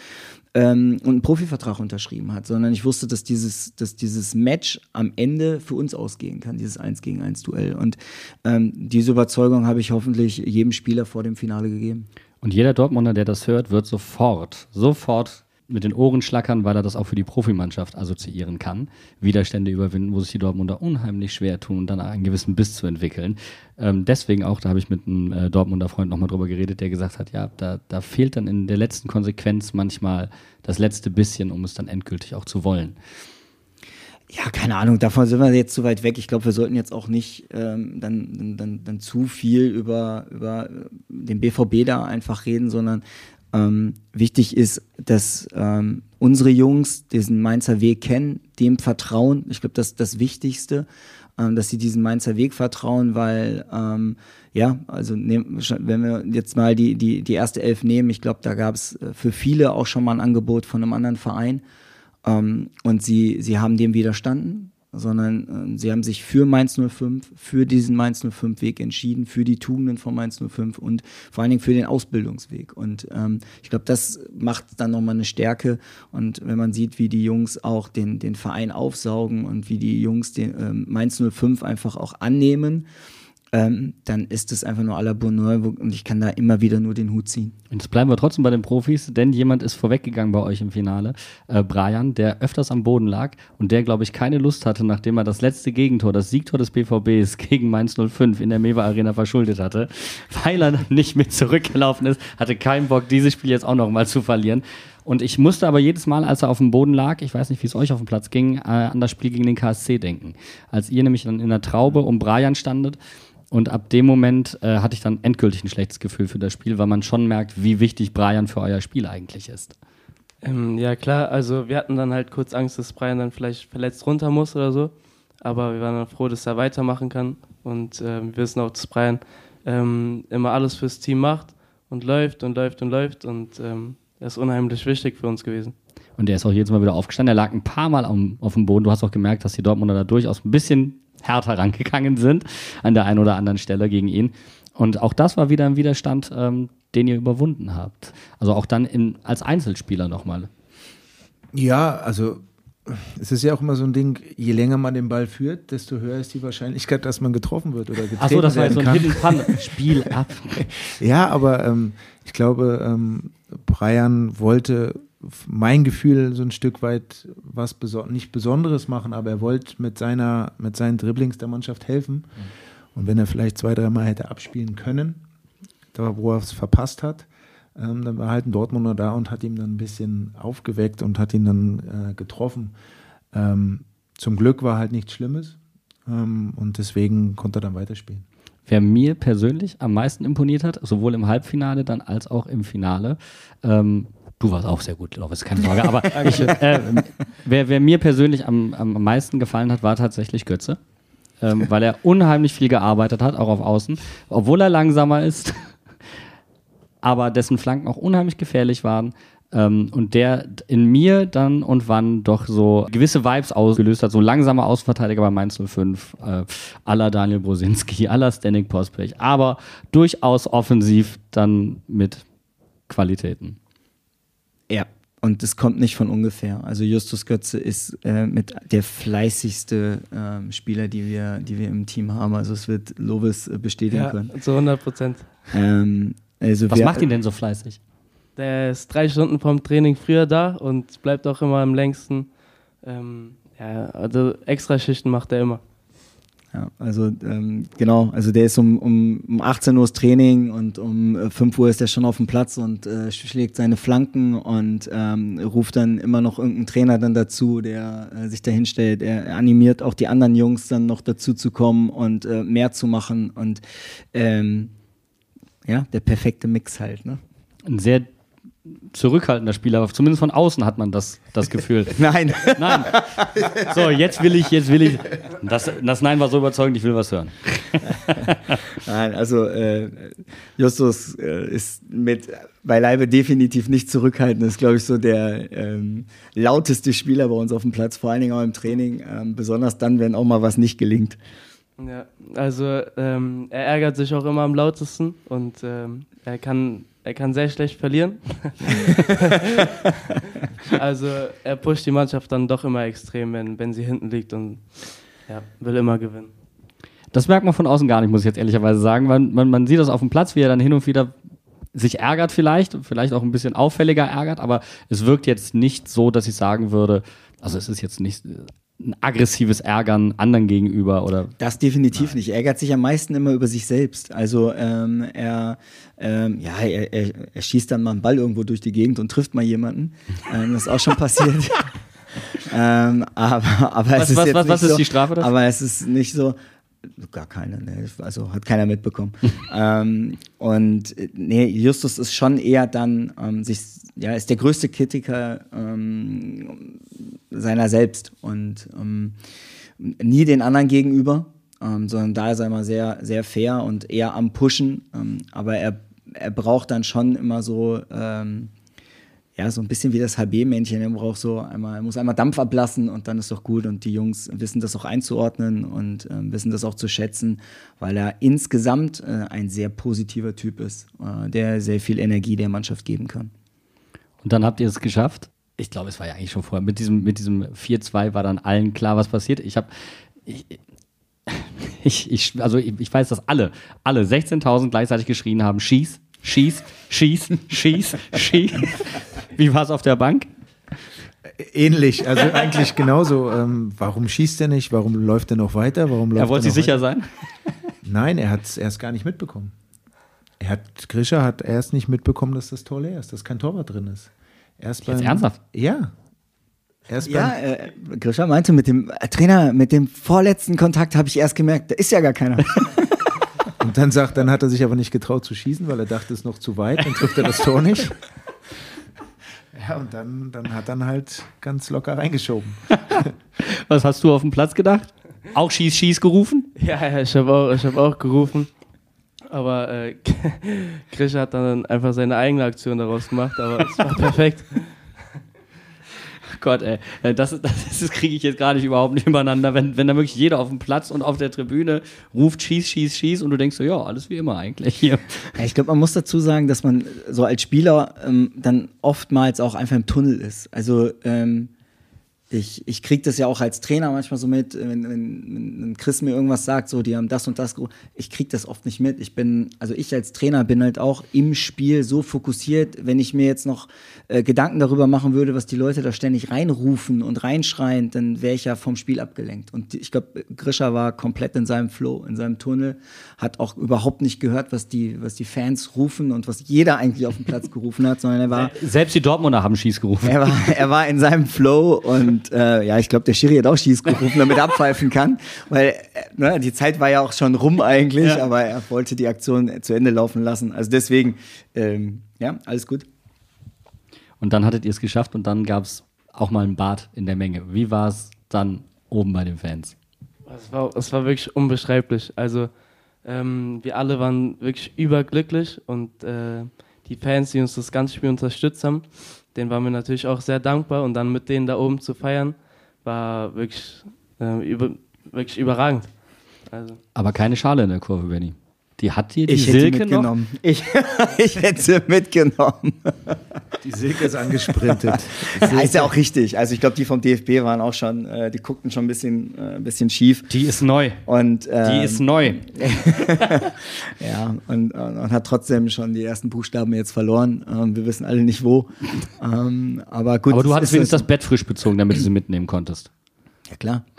ähm, und einen Profivertrag unterschrieben hat, sondern ich wusste, dass dieses, dass dieses Match am Ende für uns ausgehen kann, dieses 1 gegen 1 Duell. Und ähm, diese Überzeugung habe ich hoffentlich jedem Spieler vor dem Finale gegeben. Und jeder Dortmunder, der das hört, wird sofort, sofort mit den Ohren schlackern, weil er das auch für die Profimannschaft assoziieren kann. Widerstände überwinden, wo sich die Dortmunder unheimlich schwer tun dann einen gewissen Biss zu entwickeln. Ähm, deswegen auch, da habe ich mit einem äh, Dortmunder Freund nochmal drüber geredet, der gesagt hat, ja, da, da fehlt dann in der letzten Konsequenz manchmal das letzte bisschen, um es dann endgültig auch zu wollen. Ja, keine Ahnung, davon sind wir jetzt zu weit weg. Ich glaube, wir sollten jetzt auch nicht ähm, dann, dann, dann, zu viel über, über den BVB da einfach reden, sondern ähm, wichtig ist, dass ähm, unsere Jungs diesen Mainzer Weg kennen, dem vertrauen. Ich glaube, das ist das Wichtigste, ähm, dass sie diesen Mainzer Weg vertrauen, weil ähm, ja, also nehm, wenn wir jetzt mal die, die, die erste Elf nehmen, ich glaube, da gab es äh, für viele auch schon mal ein Angebot von einem anderen Verein. Ähm, und sie, sie haben dem widerstanden sondern äh, sie haben sich für Mainz 05, für diesen Mainz 05 Weg entschieden, für die Tugenden von Mainz 05 und vor allen Dingen für den Ausbildungsweg. Und ähm, ich glaube, das macht dann nochmal eine Stärke. Und wenn man sieht, wie die Jungs auch den, den Verein aufsaugen und wie die Jungs den ähm, Mainz 05 einfach auch annehmen, ähm, dann ist es einfach nur à la Bonheur und ich kann da immer wieder nur den Hut ziehen. Jetzt bleiben wir trotzdem bei den Profis, denn jemand ist vorweggegangen bei euch im Finale, äh, Brian, der öfters am Boden lag und der, glaube ich, keine Lust hatte, nachdem er das letzte Gegentor, das Siegtor des BVBs gegen Mainz 05 in der Mewa Arena verschuldet hatte, weil er nicht mit zurückgelaufen ist, hatte keinen Bock, dieses Spiel jetzt auch nochmal zu verlieren. Und ich musste aber jedes Mal, als er auf dem Boden lag, ich weiß nicht, wie es euch auf dem Platz ging, äh, an das Spiel gegen den KSC denken. Als ihr nämlich dann in der Traube um Brian standet und ab dem Moment äh, hatte ich dann endgültig ein schlechtes Gefühl für das Spiel, weil man schon merkt, wie wichtig Brian für euer Spiel eigentlich ist. Ähm, ja, klar. Also, wir hatten dann halt kurz Angst, dass Brian dann vielleicht verletzt runter muss oder so. Aber wir waren dann froh, dass er weitermachen kann. Und äh, wir wissen auch, dass Brian ähm, immer alles fürs Team macht und läuft und läuft und läuft. Und ähm, er ist unheimlich wichtig für uns gewesen. Und er ist auch jedes Mal wieder aufgestanden. Er lag ein paar Mal auf, auf dem Boden. Du hast auch gemerkt, dass die Dortmunder da durchaus ein bisschen härter rangegangen sind an der einen oder anderen Stelle gegen ihn. Und auch das war wieder ein Widerstand, ähm, den ihr überwunden habt. Also auch dann in, als Einzelspieler nochmal. Ja, also es ist ja auch immer so ein Ding, je länger man den Ball führt, desto höher ist die Wahrscheinlichkeit, dass man getroffen wird oder getreten Achso, das war jetzt so ein. Hidden Pun. Spiel ab. Ja, aber ähm, ich glaube, ähm, Brian wollte mein Gefühl so ein Stück weit was beso nicht Besonderes machen, aber er wollte mit seiner, mit seinen Dribblings der Mannschaft helfen. Und wenn er vielleicht zwei, dreimal hätte abspielen können, da wo er es verpasst hat, ähm, dann war halt ein Dortmunder da und hat ihm dann ein bisschen aufgeweckt und hat ihn dann äh, getroffen. Ähm, zum Glück war halt nichts Schlimmes ähm, und deswegen konnte er dann weiterspielen. Wer mir persönlich am meisten imponiert hat, sowohl im Halbfinale dann als auch im Finale, ähm, Du warst auch sehr gut, glaube ich, keine Frage. Aber ich, äh, wer, wer, mir persönlich am, am meisten gefallen hat, war tatsächlich Götze. Ähm, weil er unheimlich viel gearbeitet hat, auch auf Außen. Obwohl er langsamer ist, aber dessen Flanken auch unheimlich gefährlich waren. Ähm, und der in mir dann und wann doch so gewisse Vibes ausgelöst hat, so langsamer Außenverteidiger bei Mainz 05, äh, aller Daniel Brosinski, aller Stanik Pospech, aber durchaus offensiv dann mit Qualitäten. Und das kommt nicht von ungefähr. Also Justus Götze ist äh, mit der fleißigste äh, Spieler, die wir, die wir im Team haben. Also es wird Lobes äh, bestätigen ja, können. Zu 100 Prozent. Ähm, also Was macht ihn denn so fleißig? Der ist drei Stunden vom Training früher da und bleibt auch immer am längsten. Ähm, ja, also Extraschichten macht er immer. Ja, also ähm, genau, also der ist um, um, um 18 Uhr das Training und um 5 Uhr ist er schon auf dem Platz und äh, schlägt seine Flanken und ähm, ruft dann immer noch irgendeinen Trainer dann dazu, der äh, sich dahin stellt. Er, er animiert auch die anderen Jungs dann noch dazu zu kommen und äh, mehr zu machen und ähm, ja, der perfekte Mix halt, ne? Ein sehr zurückhaltender Spieler, aber zumindest von außen hat man das, das Gefühl. Nein. Nein. So, jetzt will ich, jetzt will ich. Das, das Nein war so überzeugend, ich will was hören. Nein, also äh, Justus äh, ist mit beileibe definitiv nicht zurückhaltend. Ist, glaube ich, so der ähm, lauteste Spieler bei uns auf dem Platz, vor allen Dingen auch im Training, ähm, besonders dann, wenn auch mal was nicht gelingt. Ja, also ähm, er ärgert sich auch immer am lautesten und ähm, er kann er kann sehr schlecht verlieren. also er pusht die Mannschaft dann doch immer extrem, wenn, wenn sie hinten liegt und ja, will immer gewinnen. Das merkt man von außen gar nicht, muss ich jetzt ehrlicherweise sagen. Man, man, man sieht das auf dem Platz, wie er dann hin und wieder sich ärgert vielleicht, vielleicht auch ein bisschen auffälliger ärgert, aber es wirkt jetzt nicht so, dass ich sagen würde, also es ist jetzt nicht ein aggressives Ärgern anderen gegenüber oder. Das definitiv Nein. nicht. Er ärgert sich am meisten immer über sich selbst. Also ähm, er, ähm, ja, er, er, er, schießt dann mal einen Ball irgendwo durch die Gegend und trifft mal jemanden. Ähm, das ist auch schon passiert. ähm, aber, aber Was- es ist was- was- was ist so, die Strafe dafür? Aber es ist nicht so, gar keine, ne, also hat keiner mitbekommen. ähm, und nee, Justus ist schon eher dann, ähm, sich, ja, ist der größte Kritiker ähm, seiner selbst und ähm, nie den anderen gegenüber, ähm, sondern da ist er immer sehr, sehr fair und eher am Pushen. Ähm, aber er, er braucht dann schon immer so, ähm, ja, so ein bisschen wie das HB-Männchen. Er braucht so einmal, muss einmal Dampf ablassen und dann ist doch gut. Und die Jungs wissen das auch einzuordnen und ähm, wissen das auch zu schätzen, weil er insgesamt äh, ein sehr positiver Typ ist, äh, der sehr viel Energie der Mannschaft geben kann. Und dann habt ihr es geschafft. Ich glaube, es war ja eigentlich schon vorher. Mit diesem, mit diesem 4-2 war dann allen klar, was passiert. Ich habe. Ich, ich, also ich, ich weiß, dass alle, alle 16.000 gleichzeitig geschrien haben: Schieß, schieß, schieß, schieß, schieß. Wie war es auf der Bank? Ähnlich, also eigentlich genauso. Ähm, warum schießt er nicht? Warum läuft er noch weiter? Warum läuft Er wollte er sich sicher sein. Nein, er hat es erst gar nicht mitbekommen. Er hat, Grisha hat erst nicht mitbekommen, dass das Tor leer ist, dass kein Torwart drin ist. Erst Jetzt beim, ernsthaft? Ja. Erst Ja, beim, äh, Grisha meinte, mit dem äh, Trainer, mit dem vorletzten Kontakt habe ich erst gemerkt, da ist ja gar keiner. und dann sagt, dann hat er sich aber nicht getraut zu schießen, weil er dachte, es ist noch zu weit, dann trifft er das Tor nicht. Ja, und dann, dann hat er halt ganz locker reingeschoben. Was hast du auf dem Platz gedacht? Auch Schieß, Schieß gerufen? Ja, ja, ich habe auch, ich hab auch gerufen. Aber äh, Grisha hat dann einfach seine eigene Aktion daraus gemacht, aber es war perfekt. Gott, ey, äh, das, das, das kriege ich jetzt gerade nicht überhaupt nicht übereinander, wenn, wenn da wirklich jeder auf dem Platz und auf der Tribüne ruft, schieß, schieß, schieß und du denkst so, ja, alles wie immer eigentlich hier. Ja, ich glaube, man muss dazu sagen, dass man so als Spieler ähm, dann oftmals auch einfach im Tunnel ist. Also ähm, ich, ich kriege das ja auch als Trainer manchmal so mit, wenn, wenn, wenn Chris mir irgendwas sagt, so, die haben das und das, geru- ich kriege das oft nicht mit. Ich bin, also ich als Trainer bin halt auch im Spiel so fokussiert, wenn ich mir jetzt noch äh, Gedanken darüber machen würde, was die Leute da ständig reinrufen und reinschreien, dann wäre ich ja vom Spiel abgelenkt. Und ich glaube, Grisha war komplett in seinem Flow, in seinem Tunnel, hat auch überhaupt nicht gehört, was die, was die Fans rufen und was jeder eigentlich auf dem Platz gerufen hat, sondern er war, Selbst die Dortmunder haben Schieß gerufen. er war, er war in seinem Flow und äh, ja, ich glaube, der Schiri hat auch Schieß gerufen, damit er abpfeifen kann, weil äh, ne, die Zeit war ja auch schon rum eigentlich, Ja. aber er wollte die Aktion zu Ende laufen lassen. Also deswegen, ähm, ja, alles gut. Und dann hattet ihr es geschafft und dann gab es auch mal ein Bad in der Menge. Wie war es dann oben bei den Fans? Es war, es war wirklich unbeschreiblich. Also ähm, wir alle waren wirklich überglücklich und äh, die Fans, die uns das ganze Spiel unterstützt haben, denen waren wir natürlich auch sehr dankbar und dann mit denen da oben zu feiern, war wirklich, äh, über, wirklich überragend. Also, Aber keine Schale in der Kurve, Benny. Die hat dir die Ich hätte sie Silke noch? mitgenommen. Ich, ich hätte sie mitgenommen. Die Silke ist angesprintet. Ja, ist ja auch richtig. Also ich glaube, die vom DFB waren auch schon, äh, die guckten schon ein bisschen, äh, ein bisschen schief. Die ist neu. Und, ähm, Die ist neu. Ja, und, und, und hat trotzdem schon die ersten Buchstaben jetzt verloren. Ähm, wir wissen alle nicht wo. ähm, aber gut. Aber du es hattest wenigstens das Bett frisch bezogen, damit du sie mitnehmen konntest. Ja, klar.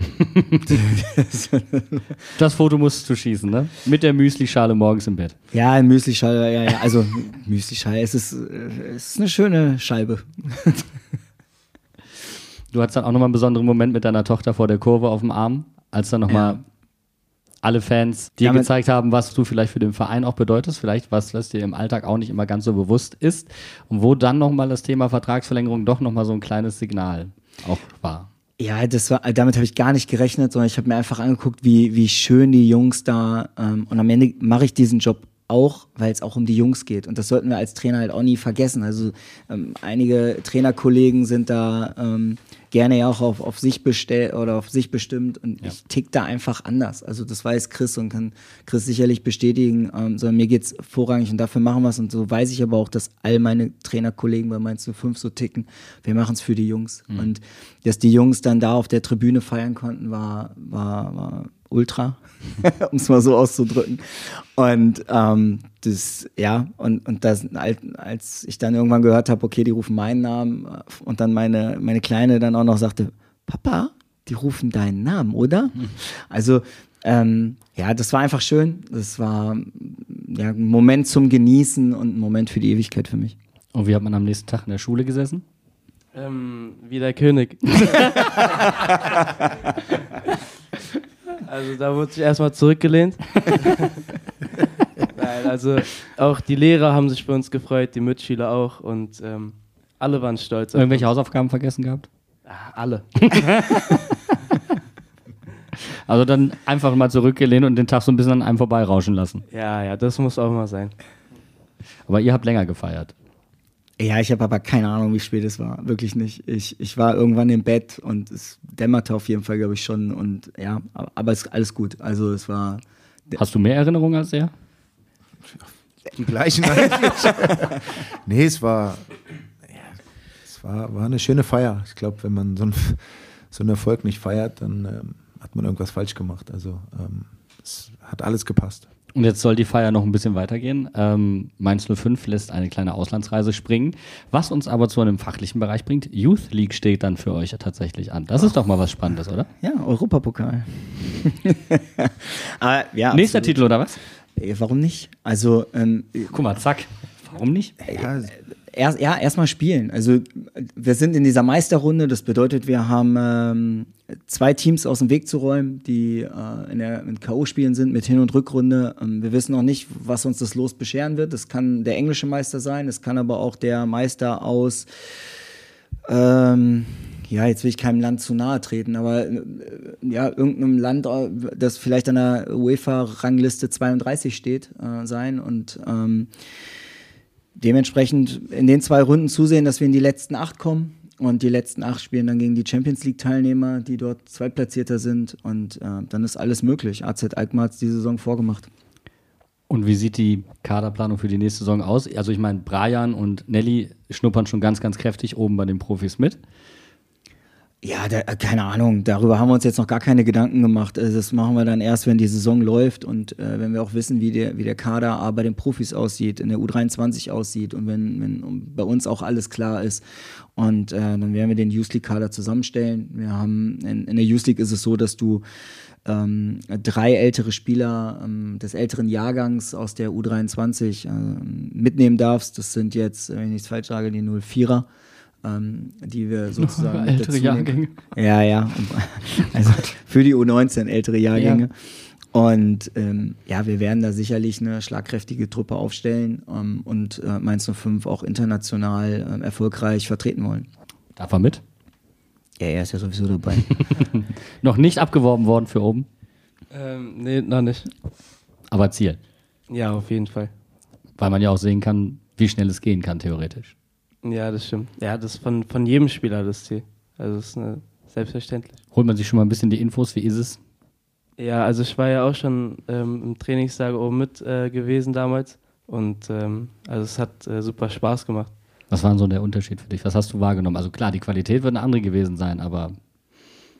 Das Foto musst du schießen, ne? Mit der Müsli-Schale morgens im Bett. Ja, ein Müslischeibe, ja, ja. Also Müslischeibe, es ist, es ist eine schöne Scheibe. Du hattest dann auch nochmal einen besonderen Moment mit deiner Tochter vor der Kurve auf dem Arm, als dann nochmal Ja. alle Fans dir Damit- gezeigt haben, was du vielleicht für den Verein auch bedeutest, vielleicht was, was dir im Alltag auch nicht immer ganz so bewusst ist und wo dann nochmal das Thema Vertragsverlängerung doch nochmal so ein kleines Signal auch war. Ja, das war, damit habe ich gar nicht gerechnet, sondern ich habe mir einfach angeguckt, wie, wie schön die Jungs da ähm, und am Ende mache ich diesen Job auch, weil es auch um die Jungs geht. Und das sollten wir als Trainer halt auch nie vergessen. Also ähm, einige Trainerkollegen sind da ähm, gerne ja auch auf, auf sich bestellt oder auf sich bestimmt und ich tick da einfach anders. Also das weiß Chris und kann Chris sicherlich bestätigen, ähm, sondern mir geht's vorrangig und dafür machen wir es. Und so weiß ich aber auch, dass all meine Trainerkollegen bei Mainz 05 so ticken. Wir machen es für die Jungs. Und dass die Jungs dann da auf der Tribüne feiern konnten, war, war, war ultra, um es mal so auszudrücken. Und ähm, das, ja, und, und das, als ich dann irgendwann gehört habe, okay, die rufen meinen Namen äh, und dann meine, meine Kleine dann auch noch sagte, Papa, die rufen deinen Namen, oder? Also, ähm, ja, das war einfach schön. Das war ja, ein Moment zum Genießen und ein Moment für die Ewigkeit für mich. Und wie hat man am nächsten Tag in der Schule gesessen? Ähm, wie der König. also da wurde sich erstmal zurückgelehnt. Nein, also auch die Lehrer haben sich für uns gefreut, die Mitschüler auch und ähm, alle waren stolz. auf Irgendwelche Hausaufgaben vergessen gehabt? Ah, alle. Also dann einfach mal zurückgelehnt und den Tag so ein bisschen an einem vorbeirauschen lassen. Ja, ja, das muss auch mal sein. Aber ihr habt länger gefeiert. Ja, ich habe aber keine Ahnung, wie spät es war. Wirklich nicht. Ich, ich war irgendwann im Bett und es dämmerte auf jeden Fall, glaube ich, schon. Und ja, aber, es ist alles gut. Also es war. Hast du mehr Erinnerungen als er? Die gleichen eigentlich. nee, es war, ja, es war, war eine schöne Feier. Ich glaube, wenn man so, ein, so einen Erfolg nicht feiert, dann ähm, hat man irgendwas falsch gemacht. Also ähm, es hat alles gepasst. Und jetzt soll die Feier noch ein bisschen weitergehen. Ähm, Mainz 05 lässt eine kleine Auslandsreise springen, was uns aber zu einem fachlichen Bereich bringt. Youth League steht dann für euch tatsächlich an. Das ist doch mal was Spannendes, oder? Ja, Europapokal. aber, ja, Nächster absolut. Titel, oder was? Ey, Warum nicht? Also, ähm, Guck mal, zack. Warum nicht? Ja, erst, ja, erstmal spielen. Also wir sind in dieser Meisterrunde. Das bedeutet, wir haben ähm, zwei Teams aus dem Weg zu räumen, die äh, in der K.O.-Spielen sind mit Hin- und Rückrunde. Ähm, wir wissen noch nicht, was uns das Los bescheren wird. Das kann der englische Meister sein, es kann aber auch der Meister aus ähm, ja, jetzt will ich keinem Land zu nahe treten, aber äh, ja, irgendeinem Land, äh, das vielleicht an der UEFA-Rangliste 32 steht, äh, sein und ähm, dementsprechend in den zwei Runden zusehen, dass wir in die letzten acht kommen. Und die letzten acht spielen dann gegen die Champions League-Teilnehmer, die dort Zweitplatzierter sind. Und äh, dann ist alles möglich. AZ Alkmaar hat die Saison vorgemacht. Und wie sieht die Kaderplanung für die nächste Saison aus? Also ich meine, Brian und Nelly schnuppern schon ganz, ganz kräftig oben bei den Profis mit. Ja, da, äh, keine Ahnung. Darüber haben wir uns jetzt noch gar keine Gedanken gemacht. Also das machen wir dann erst, wenn die Saison läuft und äh, wenn wir auch wissen, wie der, wie der Kader A bei den Profis aussieht, in der U23 aussieht und wenn, wenn bei uns auch alles klar ist. Und äh, dann werden wir den Youth League Kader zusammenstellen. Wir haben in, in der Youth League ist es so, dass du ähm, drei ältere Spieler ähm, des älteren Jahrgangs aus der U23 ähm, mitnehmen darfst. Das sind jetzt, wenn ich nichts falsch sage, die 04er. Ähm, die wir sozusagen Ältere Jahrgänge. Ja, ja. Also für die U19 ältere Jahrgänge. Und ähm, ja, wir werden da sicherlich eine schlagkräftige Truppe aufstellen ähm, und äh, Mainz 05 auch international ähm, erfolgreich vertreten wollen. Darf er mit? Ja, er ist ja sowieso dabei. Noch nicht abgeworben worden für oben, Ähm, nee, noch nicht. aber Ziel. Ja, auf jeden Fall. Weil man ja auch sehen kann, wie schnell es gehen kann, theoretisch. Ja, das stimmt. Ja, das ist von, von jedem Spieler das Ziel. Also das ist eine, selbstverständlich. Holt man sich schon mal ein bisschen die Infos, wie ist es? Ja, also ich war ja auch schon ähm, im Trainingslager oben mit äh, gewesen damals und ähm, also es hat äh, super Spaß gemacht. Was war denn so der Unterschied für dich? Was hast du wahrgenommen? Also klar, die Qualität wird eine andere gewesen sein, aber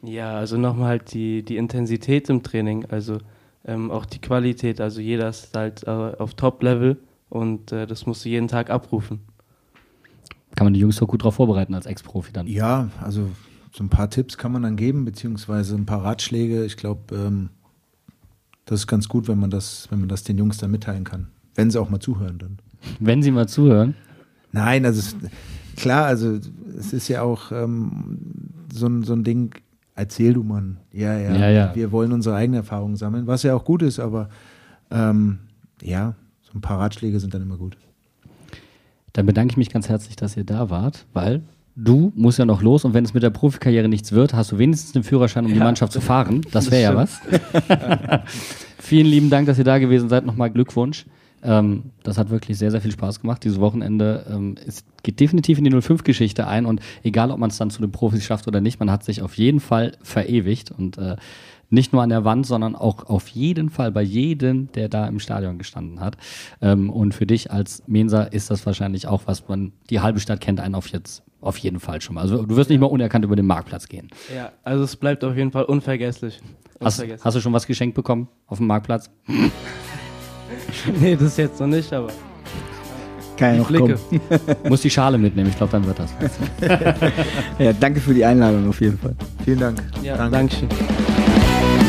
Ja, also nochmal halt die, die Intensität im Training, also ähm, auch die Qualität, also jeder ist halt äh, auf Top-Level und äh, das musst du jeden Tag abrufen. Kann man die Jungs doch gut darauf vorbereiten als Ex-Profi dann. Ja, also so ein paar Tipps kann man dann geben, beziehungsweise ein paar Ratschläge. Ich glaube, ähm, das ist ganz gut, wenn man das, wenn man das den Jungs dann mitteilen kann. Wenn sie auch mal zuhören dann. Wenn sie mal zuhören, Nein, also es, klar, also es ist ja auch ähm, so, ein, so ein Ding, erzähl du Mann. Ja, ja, Ja, ja. Wir wollen unsere eigenen Erfahrungen sammeln, was ja auch gut ist, aber ähm, ja, so ein paar Ratschläge sind dann immer gut. Dann bedanke ich mich ganz herzlich, dass ihr da wart, weil du musst ja noch los und wenn es mit der Profikarriere nichts wird, hast du wenigstens den Führerschein, um die Ja, Mannschaft zu fahren. Das das wäre ja was. Vielen lieben Dank, dass ihr da gewesen seid. Nochmal Glückwunsch. Ähm, das hat wirklich sehr, sehr viel Spaß gemacht. Dieses Wochenende ähm, es geht definitiv in die 05-Geschichte ein und egal, ob man es dann zu den Profis schafft oder nicht, man hat sich auf jeden Fall verewigt und äh, nicht nur an der Wand, sondern auch auf jeden Fall bei jedem, der da im Stadion gestanden hat. Ähm, und für dich als Mensa ist das wahrscheinlich auch was, man die halbe Stadt kennt einen auf jetzt auf jeden Fall schon mal. Also du wirst nicht mal unerkannt über den Marktplatz gehen. Ja, also es bleibt auf jeden Fall unvergesslich. Hast, Unvergesslich. hast du schon was geschenkt bekommen auf dem Marktplatz? nee, das jetzt noch nicht, aber Kann ja noch Blicke. kommen. Muss die Schale mitnehmen, ich glaube, dann wird das. Ja, danke für die Einladung auf jeden Fall. Vielen Dank. Ja, Danke. Dankeschön. Bye.